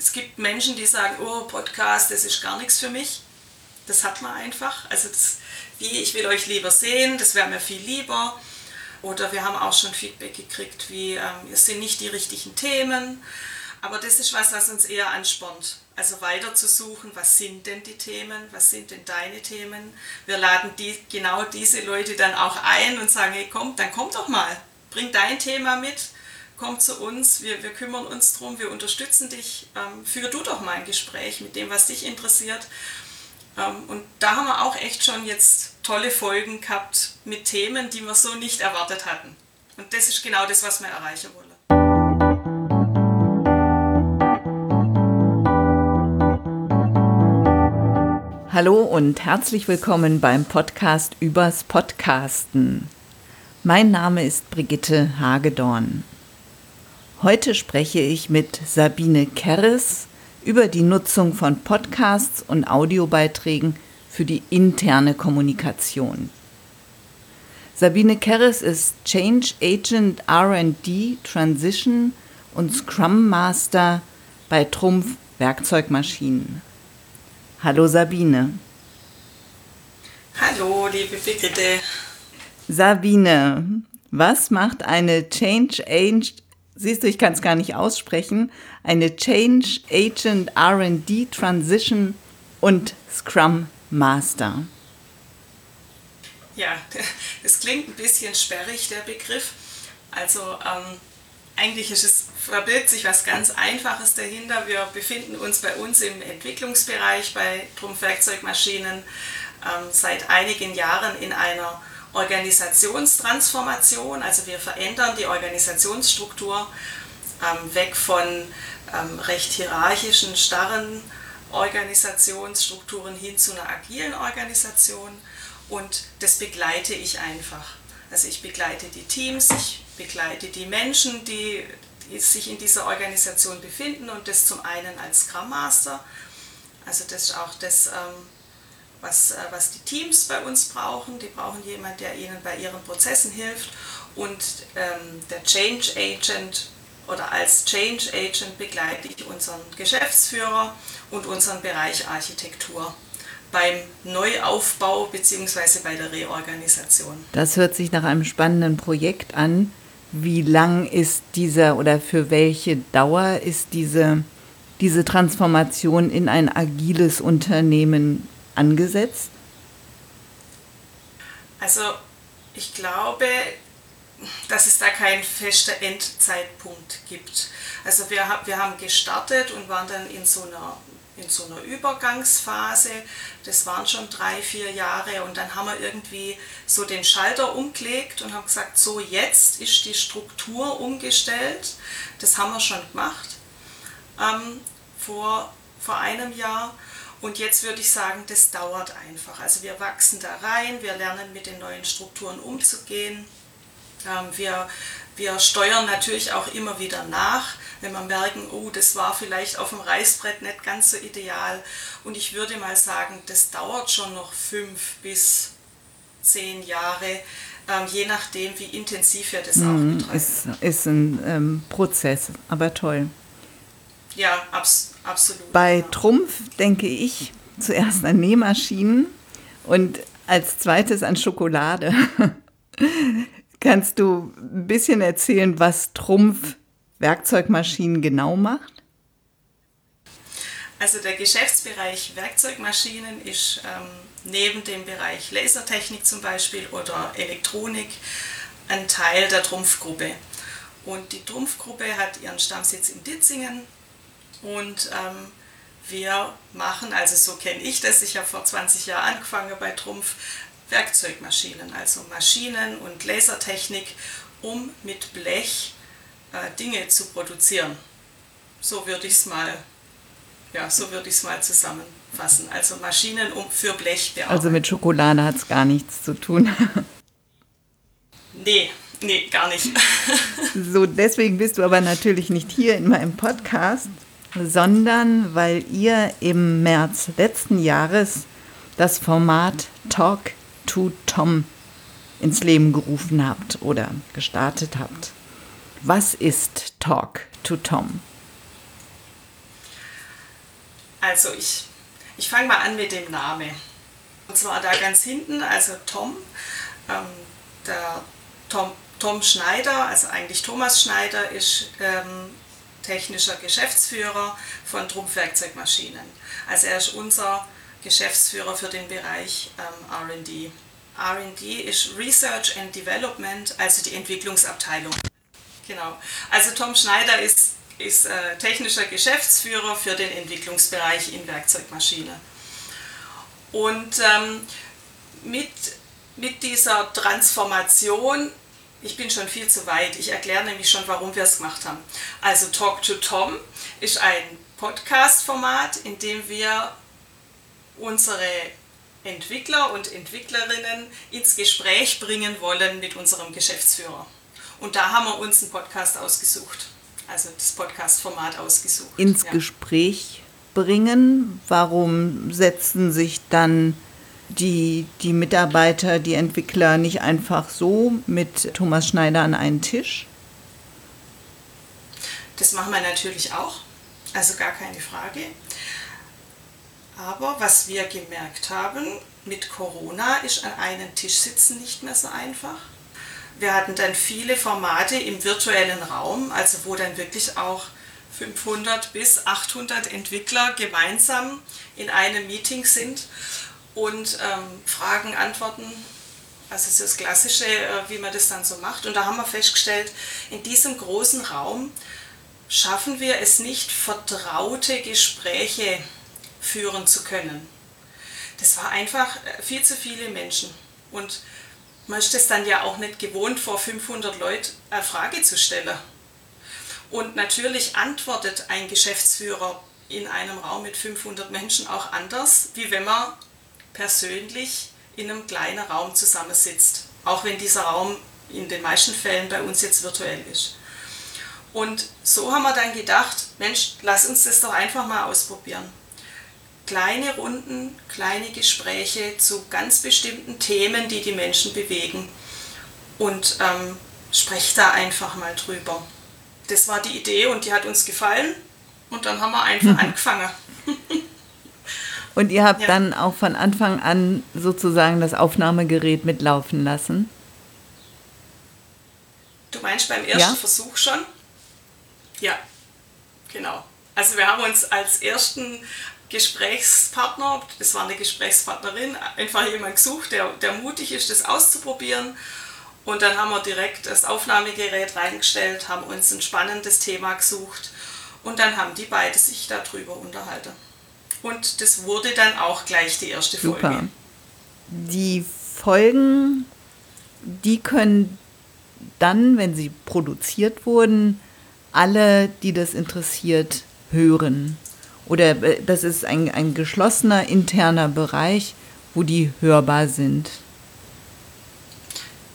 es gibt Menschen, die sagen, oh, Podcast, das ist gar nichts für mich. Das hat man einfach. Also das, wie, ich will euch lieber sehen, das wäre mir viel lieber. Oder wir haben auch schon Feedback gekriegt, wie ähm, es sind nicht die richtigen Themen. Aber das ist was, was uns eher anspornt. Also weiter zu suchen, was sind denn die Themen, was sind denn deine Themen. Wir laden die, genau diese Leute dann auch ein und sagen, hey komm, dann komm doch mal, bring dein Thema mit, komm zu uns, wir, wir kümmern uns drum, wir unterstützen dich, ähm, führ du doch mal ein Gespräch mit dem, was dich interessiert. Ähm, und da haben wir auch echt schon jetzt tolle Folgen gehabt mit Themen, die wir so nicht erwartet hatten. Und das ist genau das, was wir erreichen wollen. Hallo und herzlich willkommen beim Podcast übers Podcasten. Mein Name ist Brigitte Hagedorn. Heute spreche ich mit Sabine Kerres über die Nutzung von Podcasts und Audiobeiträgen für die interne Kommunikation. Sabine Kerres ist Change Agent RD Transition und Scrum Master bei Trumpf Werkzeugmaschinen. Hallo Sabine. Hallo, liebe Brigitte. Sabine, was macht eine Change Agent siehst du, ich kann es gar nicht aussprechen, eine Change Agent RD Transition und Scrum Master. Ja, es klingt ein bisschen sperrig, der Begriff. Also ähm, eigentlich ist es, verbirgt sich was ganz Einfaches dahinter. Wir befinden uns bei uns im Entwicklungsbereich bei Trumpf Werkzeugmaschinen ähm, seit einigen Jahren in einer Organisationstransformation, also wir verändern die Organisationsstruktur ähm, weg von ähm, recht hierarchischen, starren Organisationsstrukturen hin zu einer agilen Organisation und das begleite ich einfach. Also ich begleite die Teams, ich begleite die Menschen, die, die sich in dieser Organisation befinden und das zum einen als Scrum Master, also das ist auch das, ähm, was, äh, was die Teams bei uns brauchen. Die brauchen jemanden, der ihnen bei ihren Prozessen hilft. Und ähm, der Change Agent oder als Change Agent begleite ich unseren Geschäftsführer und unseren Bereich Architektur beim Neuaufbau bzw. bei der Reorganisation. Das hört sich nach einem spannenden Projekt an. Wie lang ist dieser oder für welche Dauer ist diese, diese Transformation in ein agiles Unternehmen angesetzt? Also ich glaube, dass es da keinen festen Endzeitpunkt gibt. Also wir, wir haben gestartet und waren dann in so einer in so einer Übergangsphase. Das waren schon drei, vier Jahre und dann haben wir irgendwie so den Schalter umgelegt und haben gesagt, so jetzt ist die Struktur umgestellt. Das haben wir schon gemacht ähm, vor, vor einem Jahr. Und jetzt würde ich sagen, das dauert einfach. Also wir wachsen da rein, wir lernen mit den neuen Strukturen umzugehen. Ähm, wir, wir steuern natürlich auch immer wieder nach, wenn wir merken, oh, das war vielleicht auf dem Reißbrett nicht ganz so ideal. Und ich würde mal sagen, das dauert schon noch fünf bis zehn Jahre, ähm, je nachdem, wie intensiv wir das auch mhm, betreiben. Ist, ist ein ähm, Prozess, aber toll. Ja, abs absolut. Bei. Trumpf denke ich zuerst an Nähmaschinen und als zweites an Schokolade. Kannst du ein bisschen erzählen, was Trumpf Werkzeugmaschinen genau macht? Also der Geschäftsbereich Werkzeugmaschinen ist ähm, neben dem Bereich Lasertechnik zum Beispiel oder Elektronik ein Teil der Trumpfgruppe. Und die Trumpfgruppe hat ihren Stammsitz in Ditzingen und ähm, wir machen, also so kenne ich das, ich habe vor 20 Jahren angefangen bei Trumpf, Werkzeugmaschinen, also Maschinen und Lasertechnik, um mit Blech äh, Dinge zu produzieren. So würde ich es mal, ja, so würde ich es mal zusammenfassen. Also Maschinen um, für Blech. Also mit Schokolade hat es gar nichts zu tun. nee, nee, gar nicht. so, deswegen bist du aber natürlich nicht hier in meinem Podcast, sondern weil ihr im März letzten Jahres das Format Talk to Tom ins Leben gerufen habt oder gestartet habt. Was ist Talk to Tom? Also ich, ich fange mal an mit dem Namen. Und zwar da ganz hinten, also Tom, ähm, der Tom, Tom Schneider, also eigentlich Thomas Schneider, ist ähm, technischer Geschäftsführer von Trumpf Werkzeugmaschinen. Also er ist unser Geschäftsführer für den Bereich ähm, RD. RD ist Research and Development, also die Entwicklungsabteilung. Genau. Also Tom Schneider ist, ist äh, technischer Geschäftsführer für den Entwicklungsbereich in Werkzeugmaschine. Und ähm, mit, mit dieser Transformation, ich bin schon viel zu weit, ich erkläre nämlich schon, warum wir es gemacht haben. Also Talk to Tom ist ein Podcast-Format, in dem wir unsere Entwickler und Entwicklerinnen ins Gespräch bringen wollen mit unserem Geschäftsführer. Und da haben wir uns einen Podcast ausgesucht, also das Podcast-Format ausgesucht. Ins ja. Gespräch bringen, warum setzen sich dann die, die Mitarbeiter, die Entwickler nicht einfach so mit Thomas Schneider an einen Tisch? Das machen wir natürlich auch, also gar keine Frage. Aber was wir gemerkt haben, mit Corona ist an einem Tisch sitzen nicht mehr so einfach. Wir hatten dann viele Formate im virtuellen Raum, also wo dann wirklich auch 500 bis 800 Entwickler gemeinsam in einem Meeting sind und ähm, Fragen, Antworten, also das Klassische, äh, wie man das dann so macht. Und da haben wir festgestellt, in diesem großen Raum schaffen wir es nicht, vertraute Gespräche führen zu können. Das war einfach äh, viel zu viele Menschen. Und man ist es dann ja auch nicht gewohnt, vor 500 Leuten eine Frage zu stellen. Und natürlich antwortet ein Geschäftsführer in einem Raum mit 500 Menschen auch anders, wie wenn man persönlich in einem kleinen Raum zusammensitzt. Auch wenn dieser Raum in den meisten Fällen bei uns jetzt virtuell ist. Und so haben wir dann gedacht, Mensch, lass uns das doch einfach mal ausprobieren kleine Runden, kleine Gespräche zu ganz bestimmten Themen, die die Menschen bewegen. Und ähm, sprecht da einfach mal drüber. Das war die Idee und die hat uns gefallen. Und dann haben wir einfach angefangen. und ihr habt ja. dann auch von Anfang an sozusagen das Aufnahmegerät mitlaufen lassen? Du meinst beim ersten ja? Versuch schon? Ja, genau. Also wir haben uns als ersten Gesprächspartner, das war eine Gesprächspartnerin, einfach jemand gesucht, der, der mutig ist, das auszuprobieren. Und dann haben wir direkt das Aufnahmegerät reingestellt, haben uns ein spannendes Thema gesucht und dann haben die beide sich darüber unterhalten. Und das wurde dann auch gleich die erste Super. Folge. Die Folgen, die können dann, wenn sie produziert wurden, alle, die das interessiert, hören. Oder äh, das ist ein, ein geschlossener interner Bereich, wo die hörbar sind.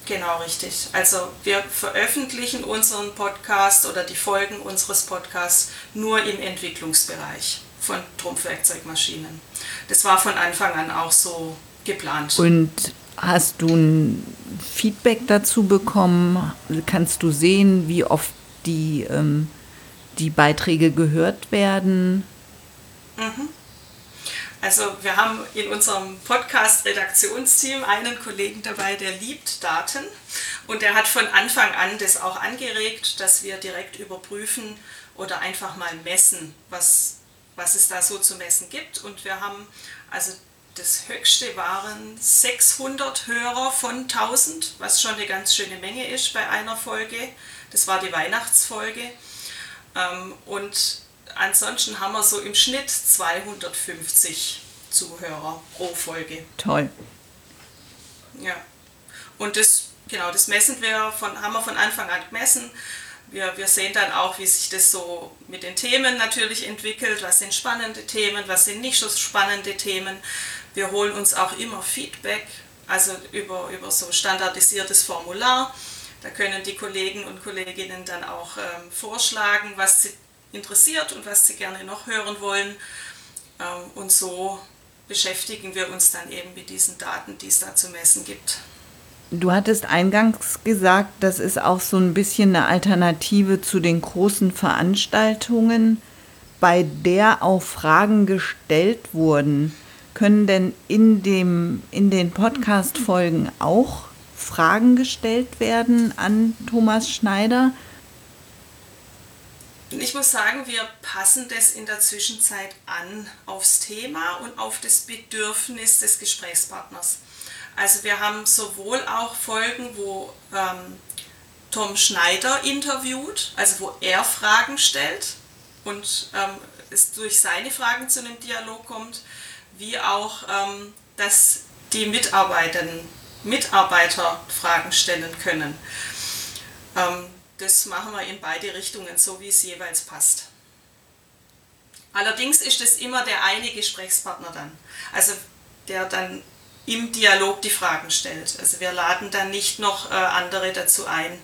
Genau, richtig. Also wir veröffentlichen unseren Podcast oder die Folgen unseres Podcasts nur im Entwicklungsbereich von Trumpfwerkzeugmaschinen. Das war von Anfang an auch so geplant. Und hast du ein Feedback dazu bekommen? Kannst du sehen, wie oft die, ähm, die Beiträge gehört werden? Mhm. Also wir haben in unserem Podcast-Redaktionsteam einen Kollegen dabei, der liebt Daten und der hat von Anfang an das auch angeregt, dass wir direkt überprüfen oder einfach mal messen, was, was es da so zu messen gibt. Und wir haben, also das höchste waren 600 Hörer von 1000, was schon eine ganz schöne Menge ist bei einer Folge. Das war die Weihnachtsfolge. Ähm, und ansonsten haben wir so im Schnitt 250 Zuhörer pro Folge. Toll. Ja. Und das, genau, das messen wir von, haben wir von Anfang an gemessen. Wir, wir sehen dann auch, wie sich das so mit den Themen natürlich entwickelt. Was sind spannende Themen, was sind nicht so spannende Themen. Wir holen uns auch immer Feedback, also über, über so standardisiertes Formular. Da können die Kollegen und Kolleginnen dann auch ähm, vorschlagen, was sie interessiert und was sie gerne noch hören wollen. Ähm, und so beschäftigen wir uns dann eben mit diesen Daten, die es da zu messen gibt. Du hattest eingangs gesagt, das ist auch so ein bisschen eine Alternative zu den großen Veranstaltungen. bei der auch Fragen gestellt wurden. Können denn in, dem, in den Podcast-Folgen auch Fragen gestellt werden an Thomas Schneider? Ich muss sagen, wir passen das in der Zwischenzeit an aufs Thema und auf das Bedürfnis des Gesprächspartners. Also wir haben sowohl auch Folgen, wo ähm, Tom Schneider interviewt, also wo er Fragen stellt und ähm, es durch seine Fragen zu einem Dialog kommt, wie auch, ähm, dass die Mitarbeitenden, Mitarbeiter Fragen stellen können. Ähm, das machen wir in beide Richtungen, so wie es jeweils passt. Allerdings ist es immer der eine Gesprächspartner dann, also der dann im Dialog die Fragen stellt. Also wir laden dann nicht noch äh, andere dazu ein,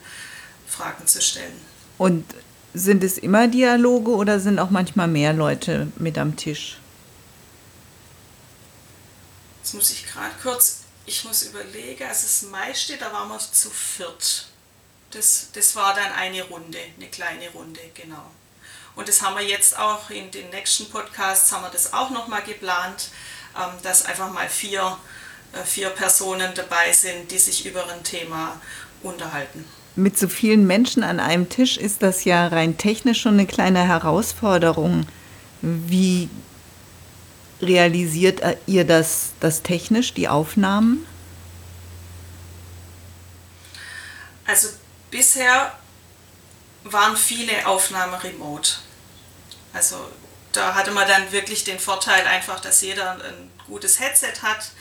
Fragen zu stellen. Und sind es immer Dialoge oder sind auch manchmal mehr Leute mit am Tisch? Jetzt muss ich gerade kurz, ich muss überlegen, also das meiste, da waren wir zu viert. Das, das war dann eine Runde, eine kleine Runde, genau. Und das haben wir jetzt auch in den nächsten Podcasts, haben wir das auch nochmal geplant, ähm, dass einfach mal vier, vier Personen dabei sind, die sich über ein Thema unterhalten. Mit so vielen Menschen an einem Tisch ist das ja rein technisch schon eine kleine Herausforderung. Wie realisiert ihr das, das technisch, die Aufnahmen? Also bisher waren viele Aufnahmen remote. Also da hatte man dann wirklich den Vorteil einfach, dass jeder ein gutes Headset hat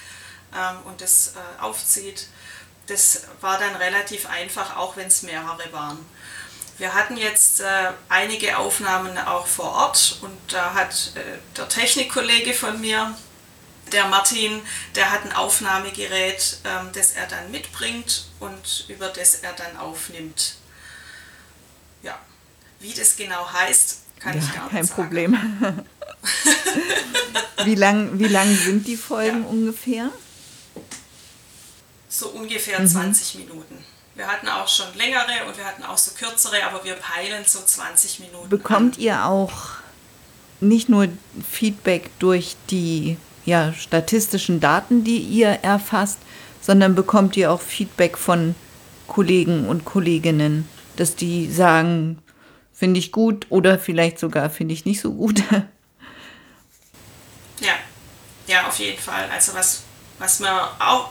und das äh, aufzieht. Das war dann relativ einfach, auch wenn es mehrere waren. Wir hatten jetzt äh, einige Aufnahmen auch vor Ort und da hat äh, der Technikkollege von mir, der Martin, der hat ein Aufnahmegerät, ähm, das er dann mitbringt und über das er dann aufnimmt. Ja, wie das genau heißt, kann ja, ich gar kein nicht sagen. Problem. wie lang, wie lang sind die Folgen ja. ungefähr? So ungefähr mhm. 20 Minuten. Wir hatten auch schon längere und wir hatten auch so kürzere, aber wir peilen so 20 Minuten. Bekommt an. ihr auch nicht nur Feedback durch die ja, statistischen Daten, die ihr erfasst, sondern bekommt ihr auch Feedback von Kollegen und Kolleginnen, dass die sagen, finde ich gut oder vielleicht sogar finde ich nicht so gut. Ja, ja, auf jeden Fall. Also was, was wir auch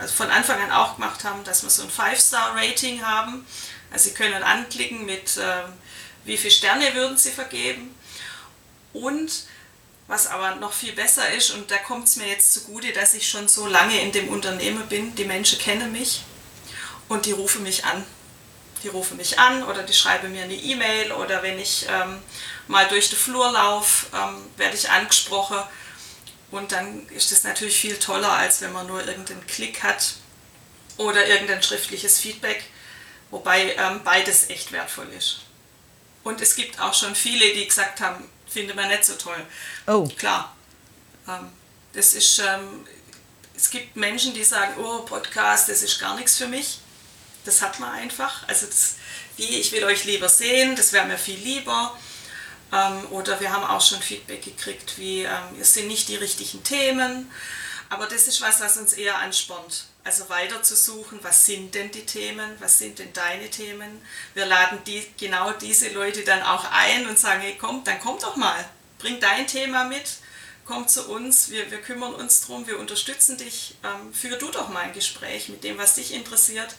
also von Anfang an auch gemacht haben, dass wir so ein Five-Star-Rating haben. Also Sie können anklicken mit, äh, wie viele Sterne würden Sie vergeben. Und was aber noch viel besser ist, und da kommt es mir jetzt zugute, dass ich schon so lange in dem Unternehmen bin, die Menschen kennen mich und die rufen mich an. Die rufen mich an oder die schreiben mir eine E-Mail oder wenn ich ähm, mal durch den Flur laufe, ähm, werde ich angesprochen. Und dann ist es natürlich viel toller, als wenn man nur irgendeinen Klick hat oder irgendein schriftliches Feedback, wobei ähm, beides echt wertvoll ist. Und es gibt auch schon viele, die gesagt haben, finde man nicht so toll. Oh. Klar. Ähm, das ist, ähm, es gibt Menschen, die sagen, oh, Podcast, das ist gar nichts für mich. Das hat man einfach. Also das, wie, ich will euch lieber sehen, das wäre mir viel lieber. Ähm, oder wir haben auch schon Feedback gekriegt, wie ähm, es sind nicht die richtigen Themen. Aber das ist was, was uns eher anspornt. Also weiter zu suchen, was sind denn die Themen, was sind denn deine Themen. Wir laden die, genau diese Leute dann auch ein und sagen, hey komm, dann komm doch mal, bring dein Thema mit, komm zu uns, wir, wir kümmern uns drum, wir unterstützen dich, ähm, führ du doch mal ein Gespräch mit dem, was dich interessiert.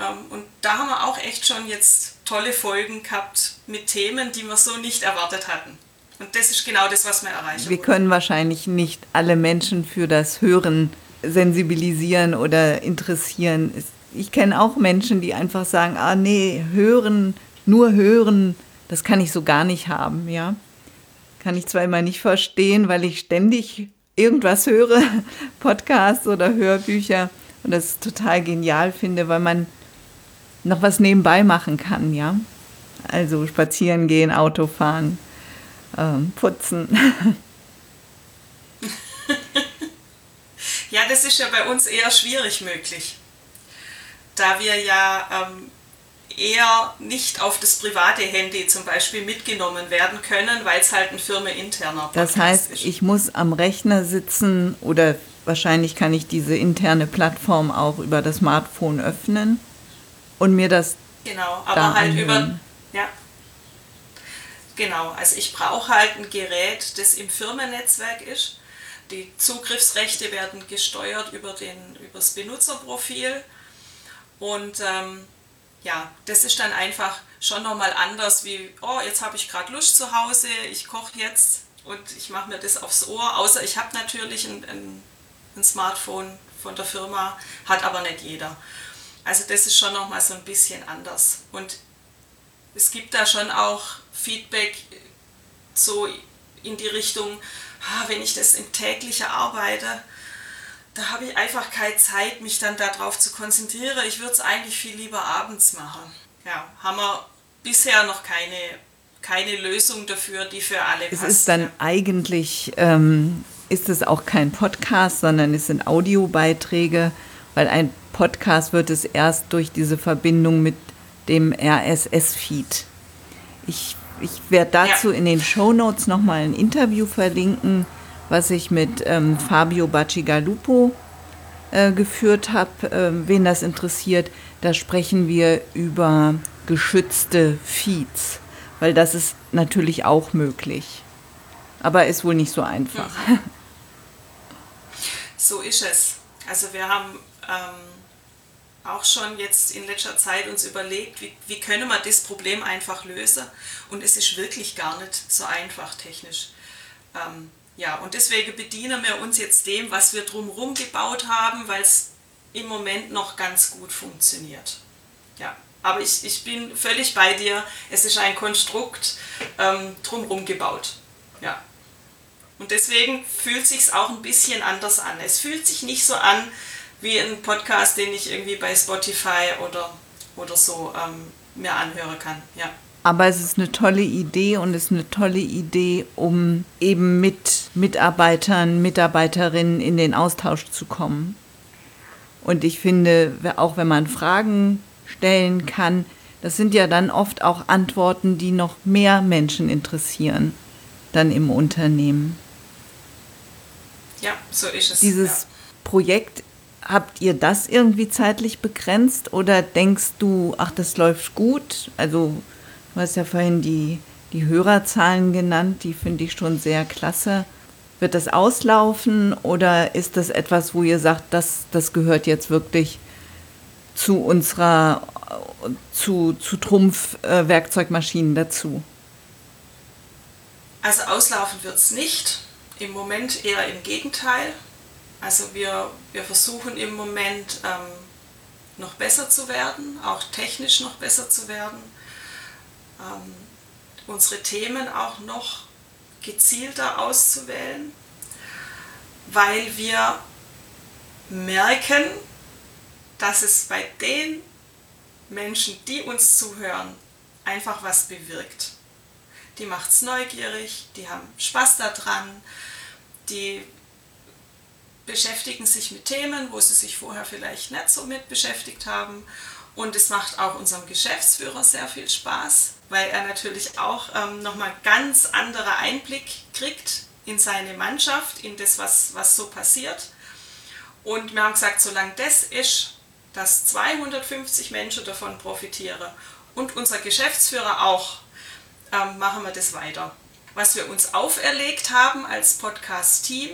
Ähm, und da haben wir auch echt schon jetzt tolle Folgen gehabt mit Themen, die wir so nicht erwartet hatten. Und das ist genau das, was wir erreichen. Wir können wahrscheinlich nicht alle Menschen für das Hören sensibilisieren oder interessieren. Ich kenne auch Menschen, die einfach sagen, ah nee, hören, nur hören, das kann ich so gar nicht haben, ja. Kann ich zwar immer nicht verstehen, weil ich ständig irgendwas höre, Podcasts oder Hörbücher und das total genial finde, weil man noch was nebenbei machen kann, ja. Also spazieren gehen, Auto fahren, ähm, putzen. ja, das ist ja bei uns eher schwierig möglich, da wir ja ähm, eher nicht auf das private Handy zum Beispiel mitgenommen werden können, weil es halt ein firmeninterner Podcast Das heißt, ist. ich muss am Rechner sitzen oder wahrscheinlich kann ich diese interne Plattform auch über das Smartphone öffnen und mir das genau, aber halt anhören. über ja genau, also ich brauche halt ein Gerät, das im Firmennetzwerk ist. Die Zugriffsrechte werden gesteuert über den übers Benutzerprofil und ähm, ja, das ist dann einfach schon nochmal anders wie, oh, jetzt habe ich gerade Lust zu Hause, ich koche jetzt und ich mache mir das aufs Ohr, außer ich habe natürlich ein, ein, ein, Smartphone von der Firma, hat aber nicht jeder. Also das ist schon nochmal so ein bisschen anders. Und es gibt da schon auch Feedback so in die Richtung, ah, wenn ich das in täglicher arbeite, da habe ich einfach keine Zeit, mich dann darauf zu konzentrieren. Ich würde es eigentlich viel lieber abends machen. Ja, haben wir bisher noch keine, keine Lösung dafür, die für alle passt. Es ist dann eigentlich, ähm, ist es auch kein Podcast, sondern es sind Audiobeiträge, weil ein Podcast wird es erst durch diese Verbindung mit dem RSS-Feed. Ich, ich werde dazu ja. in den Show Notes nochmal ein Interview verlinken was ich mit ähm, Fabio Bacigalupo äh, geführt habe. Äh, wen das interessiert, da sprechen wir über geschützte Feeds, weil das ist natürlich auch möglich. Aber ist wohl nicht so einfach. Mhm. So ist es. Also wir haben ähm, auch schon jetzt in letzter Zeit uns überlegt, wie, wie können wir das Problem einfach lösen. Und es ist wirklich gar nicht so einfach technisch. Ähm, ja, und deswegen bedienen wir uns jetzt dem, was wir drumherum gebaut haben, weil es im Moment noch ganz gut funktioniert. Ja, aber ich, ich bin völlig bei dir. Es ist ein Konstrukt ähm, drumherum gebaut. Ja. Und deswegen fühlt sich auch ein bisschen anders an. Es fühlt sich nicht so an wie ein Podcast, den ich irgendwie bei Spotify oder, oder so ähm, mir anhören kann. Ja. Aber es ist eine tolle Idee und es ist eine tolle Idee, um eben mit Mitarbeitern, Mitarbeiterinnen in den Austausch zu kommen. Und ich finde, auch wenn man Fragen stellen kann, das sind ja dann oft auch Antworten, die noch mehr Menschen interessieren, dann im Unternehmen. Ja, so ist es. Dieses ja. Projekt, habt ihr das irgendwie zeitlich begrenzt oder denkst du, ach, das läuft gut? Also Du hast ja vorhin die, die Hörerzahlen genannt, die finde ich schon sehr klasse. Wird das auslaufen oder ist das etwas, wo ihr sagt, das, das gehört jetzt wirklich zu unserer, zu, zu Trumpf-Werkzeugmaschinen äh, dazu? Also auslaufen wird es nicht. Im Moment eher im Gegenteil. Also wir, wir versuchen im Moment ähm, noch besser zu werden, auch technisch noch besser zu werden ähm, unsere Themen auch noch gezielter auszuwählen, weil wir merken, dass es bei den Menschen, die uns zuhören, einfach was bewirkt. Die macht es neugierig, die haben Spaß daran, die beschäftigen sich mit Themen, wo sie sich vorher vielleicht nicht so mit beschäftigt haben. Und es macht auch unserem Geschäftsführer sehr viel Spaß, weil er natürlich auch ähm, nochmal ganz anderer Einblick kriegt in seine Mannschaft, in das, was, was so passiert. Und wir haben gesagt, solange das ist, dass 250 Menschen davon profitieren und unser Geschäftsführer auch, ähm, machen wir das weiter. Was wir uns auferlegt haben als Podcast-Team,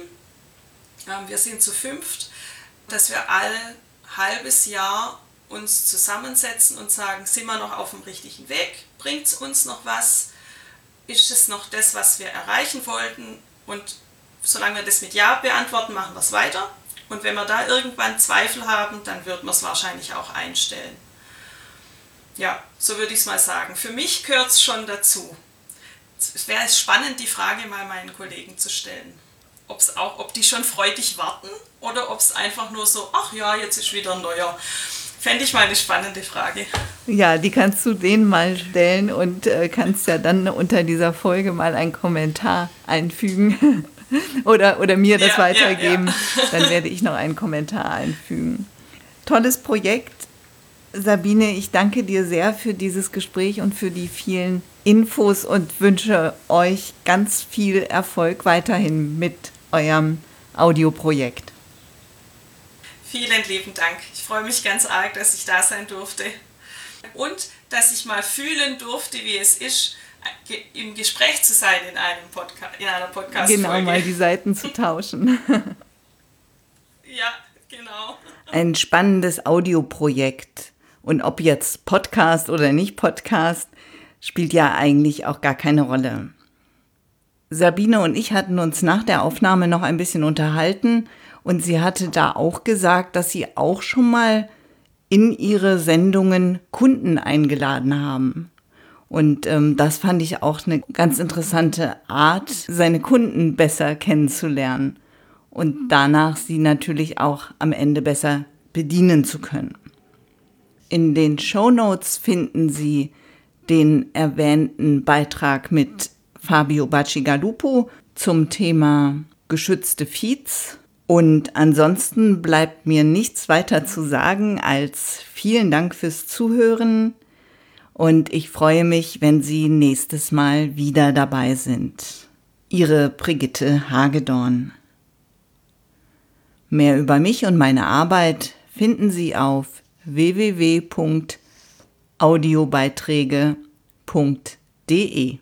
wir sind zu fünft, dass wir all halbes Jahr uns zusammensetzen und sagen, sind wir noch auf dem richtigen Weg? Bringt es uns noch was? Ist es noch das, was wir erreichen wollten? Und solange wir das mit Ja beantworten, machen wir es weiter. Und wenn wir da irgendwann Zweifel haben, dann wird man es wahrscheinlich auch einstellen. Ja, so würde ich es mal sagen. Für mich gehört es schon dazu. Es wäre spannend, die Frage mal meinen Kollegen zu stellen. Ob's auch, ob die schon freudig warten oder ob es einfach nur so, ach ja, jetzt ist wieder ein neuer Fände ich mal eine spannende Frage. Ja, die kannst du denen mal stellen und äh, kannst ja dann unter dieser Folge mal einen Kommentar einfügen oder, oder mir das ja, weitergeben. Ja, ja. Dann werde ich noch einen Kommentar einfügen. Tolles Projekt. Sabine, ich danke dir sehr für dieses Gespräch und für die vielen Infos und wünsche euch ganz viel Erfolg weiterhin mit eurem Audioprojekt. Vielen lieben Dank. Ich freue mich ganz arg, dass ich da sein durfte und dass ich mal fühlen durfte, wie es ist, im Gespräch zu sein in, einem Podca in einer Podcast. -Folge. Genau, mal die Seiten zu tauschen. ja, genau. Ein spannendes Audioprojekt. Und ob jetzt Podcast oder nicht Podcast, spielt ja eigentlich auch gar keine Rolle. Sabine und ich hatten uns nach der Aufnahme noch ein bisschen unterhalten und sie hatte da auch gesagt, dass sie auch schon mal in ihre Sendungen Kunden eingeladen haben. Und ähm, das fand ich auch eine ganz interessante Art, seine Kunden besser kennenzulernen und danach sie natürlich auch am Ende besser bedienen zu können. In den Show Notes finden Sie den erwähnten Beitrag mit Fabio Bacigalupo zum Thema geschützte Feeds. Und ansonsten bleibt mir nichts weiter zu sagen als vielen Dank fürs Zuhören und ich freue mich, wenn Sie nächstes Mal wieder dabei sind. Ihre Brigitte Hagedorn. Mehr über mich und meine Arbeit finden Sie auf www.audiobeiträge.de.